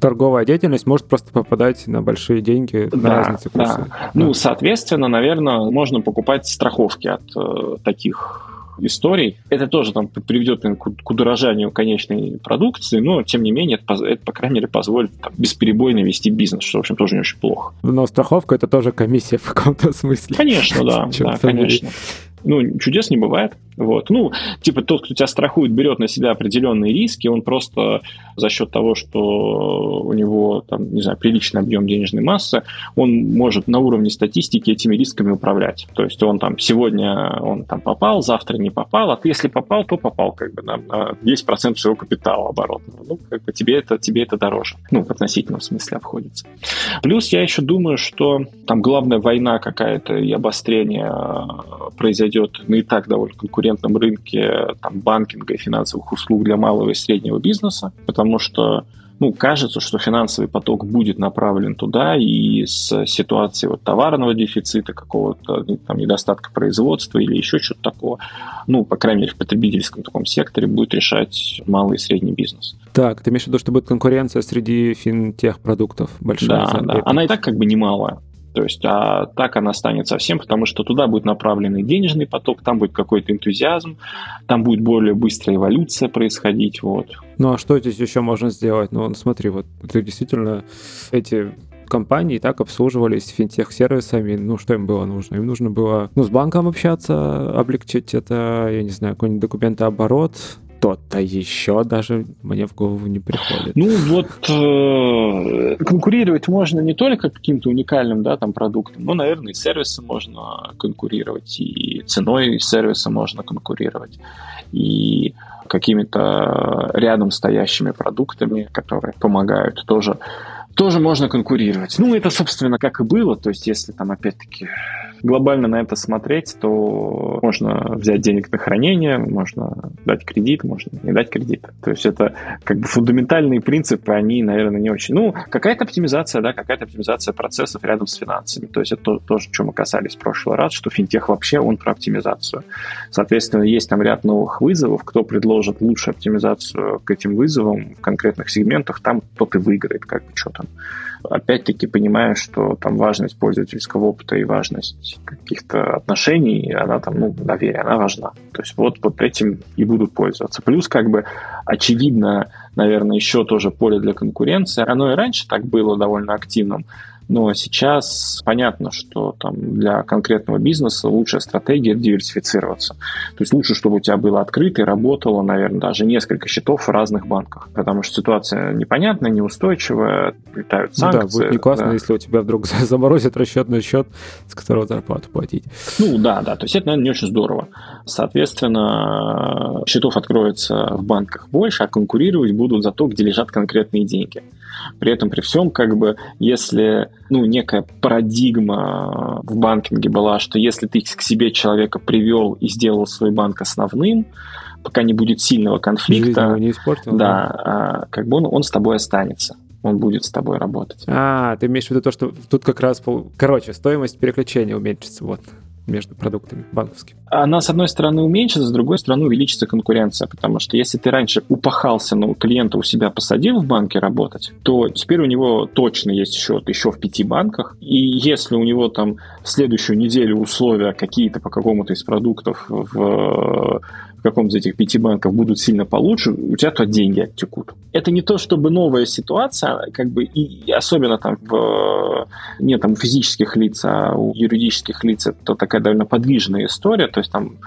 торговая деятельность может просто попадать на большие деньги да, на разнице курса. Да. Да. Ну, соответственно, наверное, можно покупать страховки от э, таких историй. Это тоже там приведет к удорожанию конечной продукции, но, тем не менее, это, это по крайней мере, позволит там, бесперебойно вести бизнес, что, в общем, тоже не очень плохо. Но страховка — это тоже комиссия в каком-то смысле. Конечно, да, да конечно. Ну, чудес не бывает. Вот. Ну, типа тот, кто тебя страхует, берет на себя определенные риски, он просто за счет того, что у него, там, не знаю, приличный объем денежной массы, он может на уровне статистики этими рисками управлять. То есть он там сегодня он там попал, завтра не попал, а ты если попал, то попал как бы на, на 10% своего капитала оборотного. Ну, как бы тебе это, тебе это дороже. Ну, в относительном смысле обходится. Плюс я еще думаю, что там главная война какая-то и обострение э, произойдет на и так довольно конкурентно конкурентном рынке там, банкинга и финансовых услуг для малого и среднего бизнеса, потому что ну, кажется, что финансовый поток будет направлен туда, и с ситуации вот товарного дефицита, какого-то там, недостатка производства или еще что-то такого, ну, по крайней мере, в потребительском таком секторе будет решать малый и средний бизнес. Так, ты имеешь в виду, что будет конкуренция среди финтех-продуктов большая? Да, да. Она и так как бы немалая. То есть, а так она станет совсем, потому что туда будет направленный денежный поток, там будет какой-то энтузиазм, там будет более быстрая эволюция происходить, вот. Ну, а что здесь еще можно сделать? Ну, смотри, вот ты действительно эти компании так обслуживались финтех-сервисами, ну, что им было нужно? Им нужно было, ну, с банком общаться, облегчить это, я не знаю, какой-нибудь документооборот, что-то еще даже мне в голову не приходит. Ну вот э, конкурировать можно не только каким-то уникальным да, там, продуктом, но, наверное, и сервисом можно конкурировать, и ценой сервиса можно конкурировать, и какими-то рядом стоящими продуктами, которые помогают тоже тоже можно конкурировать. Ну, это, собственно, как и было. То есть, если там, опять-таки, глобально на это смотреть, то можно взять денег на хранение, можно дать кредит, можно не дать кредит. То есть это как бы фундаментальные принципы, они, наверное, не очень... Ну, какая-то оптимизация, да, какая-то оптимизация процессов рядом с финансами. То есть это то, тоже, чем мы касались в прошлый раз, что финтех вообще, он про оптимизацию. Соответственно, есть там ряд новых вызовов, кто предложит лучшую оптимизацию к этим вызовам в конкретных сегментах, там тот и выиграет, как бы что там опять-таки понимаю, что там важность пользовательского опыта и важность каких-то отношений, она там, ну, доверие, она важна. То есть вот, вот этим и будут пользоваться. Плюс, как бы, очевидно, наверное, еще тоже поле для конкуренции. Оно и раньше так было довольно активным, но сейчас понятно, что там для конкретного бизнеса лучшая стратегия диверсифицироваться. То есть лучше, чтобы у тебя было открыто и работало, наверное, даже несколько счетов в разных банках. Потому что ситуация непонятная, неустойчивая, летают санкции. Ну да, будет не классно, да. если у тебя вдруг заморозят расчетный счет, с которого зарплату платить. Ну да, да, то есть это, наверное, не очень здорово. Соответственно, счетов откроется в банках больше, а конкурировать будут за то, где лежат конкретные деньги. При этом, при всем, как бы, если, ну, некая парадигма в банкинге была, что если ты к себе человека привел и сделал свой банк основным, пока не будет сильного конфликта, не испортил, да, да. А, как бы он, он с тобой останется он будет с тобой работать. А, ты имеешь в виду то, что тут как раз, короче, стоимость переключения уменьшится, вот между продуктами банковскими? Она, с одной стороны, уменьшится, с другой стороны, увеличится конкуренция, потому что если ты раньше упахался, но клиента у себя посадил в банке работать, то теперь у него точно есть счет еще в пяти банках, и если у него там в следующую неделю условия какие-то по какому-то из продуктов в каком-то из этих пяти банков будут сильно получше, у тебя то деньги оттекут. Это не то, чтобы новая ситуация, как бы, и особенно там в, не там физических лиц, а у юридических лиц это такая довольно подвижная история, то есть там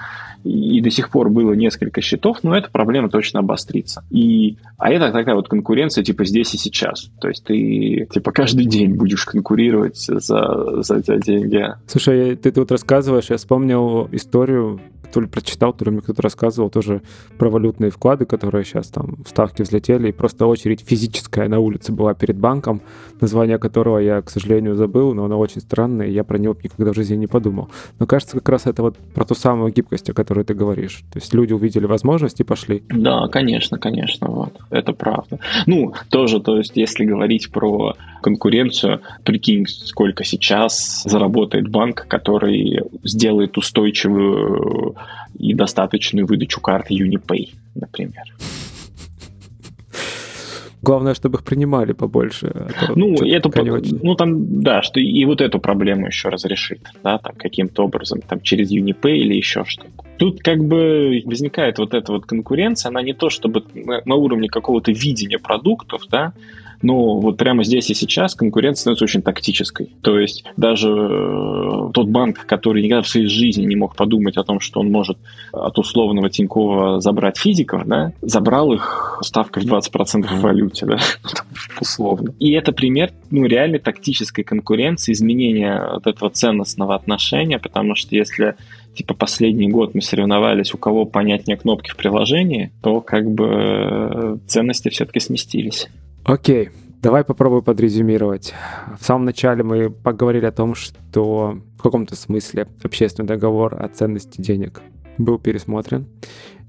и до сих пор было несколько счетов, но эта проблема точно обострится. И, а это такая вот конкуренция типа здесь и сейчас. То есть ты типа каждый день будешь конкурировать за, за эти деньги. Слушай, ты, ты вот рассказываешь, я вспомнил историю то ли прочитал, то ли мне кто-то рассказывал, рассказывал тоже про валютные вклады, которые сейчас там ставки взлетели, и просто очередь физическая на улице была перед банком, название которого я, к сожалению, забыл, но оно очень странное, и я про него никогда в жизни не подумал. Но кажется, как раз это вот про ту самую гибкость, о которой ты говоришь. То есть люди увидели возможность и пошли. Да, конечно, конечно, вот. Это правда. Ну, тоже, то есть, если говорить про конкуренцию, прикинь, сколько сейчас заработает банк, который сделает устойчивую и достаточную выдачу карты Unipay, например. Главное, чтобы их принимали побольше. А ну, эту, ну, там, да, что и вот эту проблему еще разрешит, да, там, каким-то образом, там, через Unipay или еще что-то. Тут как бы возникает вот эта вот конкуренция, она не то чтобы на, на уровне какого-то видения продуктов, да, но вот прямо здесь и сейчас конкуренция становится очень тактической. То есть даже э, тот банк, который никогда в своей жизни не мог подумать о том, что он может от условного Тинькова забрать физиков, да, забрал их ставкой в 20% в валюте, да, условно. И это пример, ну, реальной тактической конкуренции, изменения вот этого ценностного отношения, потому что если типа последний год мы соревновались, у кого понятнее кнопки в приложении, то как бы э, ценности все-таки сместились. Окей, давай попробую подрезюмировать. В самом начале мы поговорили о том, что в каком-то смысле общественный договор о ценности денег был пересмотрен.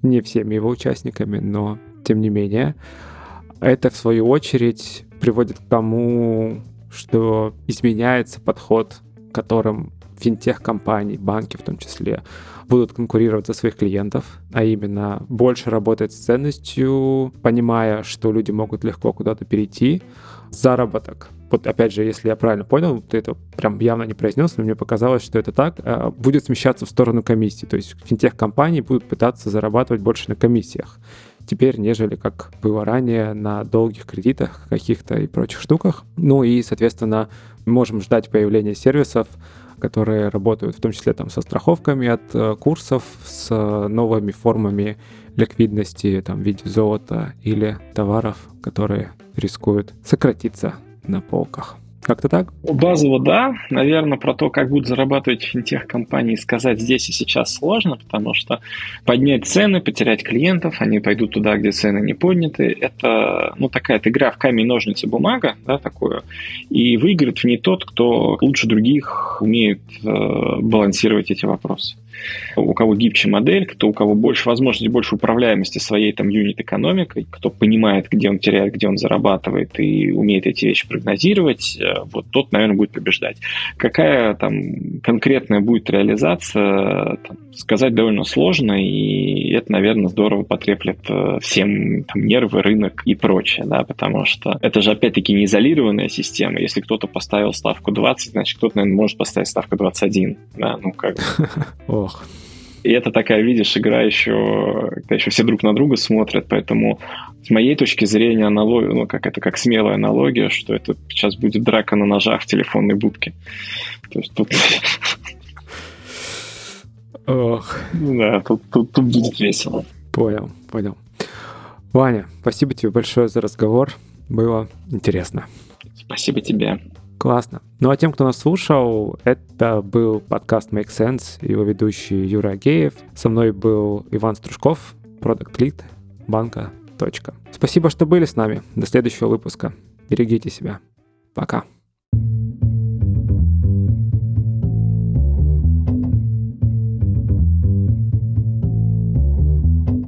Не всеми его участниками, но тем не менее. Это, в свою очередь, приводит к тому, что изменяется подход, которым финтех-компаний, банки в том числе, будут конкурировать за своих клиентов, а именно больше работать с ценностью, понимая, что люди могут легко куда-то перейти. Заработок вот опять же, если я правильно понял, ты это прям явно не произнес, но мне показалось, что это так, а, будет смещаться в сторону комиссии. То есть финтех-компании будут пытаться зарабатывать больше на комиссиях теперь, нежели как было ранее на долгих кредитах каких-то и прочих штуках. Ну и, соответственно, можем ждать появления сервисов, которые работают в том числе там со страховками от э, курсов, с э, новыми формами ликвидности там, в виде золота или товаров, которые рискуют сократиться на полках. Как-то так? Базово, да. Наверное, про то, как будут зарабатывать финтех-компании, сказать здесь и сейчас сложно, потому что поднять цены, потерять клиентов, они пойдут туда, где цены не подняты. Это, ну, такая игра в камень, ножницы, бумага, да, такое. И выиграет в ней тот, кто лучше других умеет э, балансировать эти вопросы у кого гибче модель, кто у кого больше возможностей, больше управляемости своей там юнит-экономикой, кто понимает, где он теряет, где он зарабатывает и умеет эти вещи прогнозировать, э, вот тот, наверное, будет побеждать. Какая там конкретная будет реализация, там, сказать довольно сложно, и это, наверное, здорово потреплет э, всем там, нервы, рынок и прочее, да, потому что это же, опять-таки, не изолированная система. Если кто-то поставил ставку 20, значит, кто-то, наверное, может поставить ставку 21, да, ну как Ох. И это такая, видишь, игра еще, когда еще все друг на друга смотрят, поэтому с моей точки зрения аналогия, ну, как это, как смелая аналогия, что это сейчас будет драка на ножах в телефонной будке. То есть тут... Ох. Да, тут, тут, тут будет весело. Понял, понял. Ваня, спасибо тебе большое за разговор. Было интересно. Спасибо тебе. Классно. Ну а тем, кто нас слушал, это был подкаст Make Sense, его ведущий Юра Агеев. Со мной был Иван Стружков, продукт лид банка. Спасибо, что были с нами. До следующего выпуска. Берегите себя. Пока.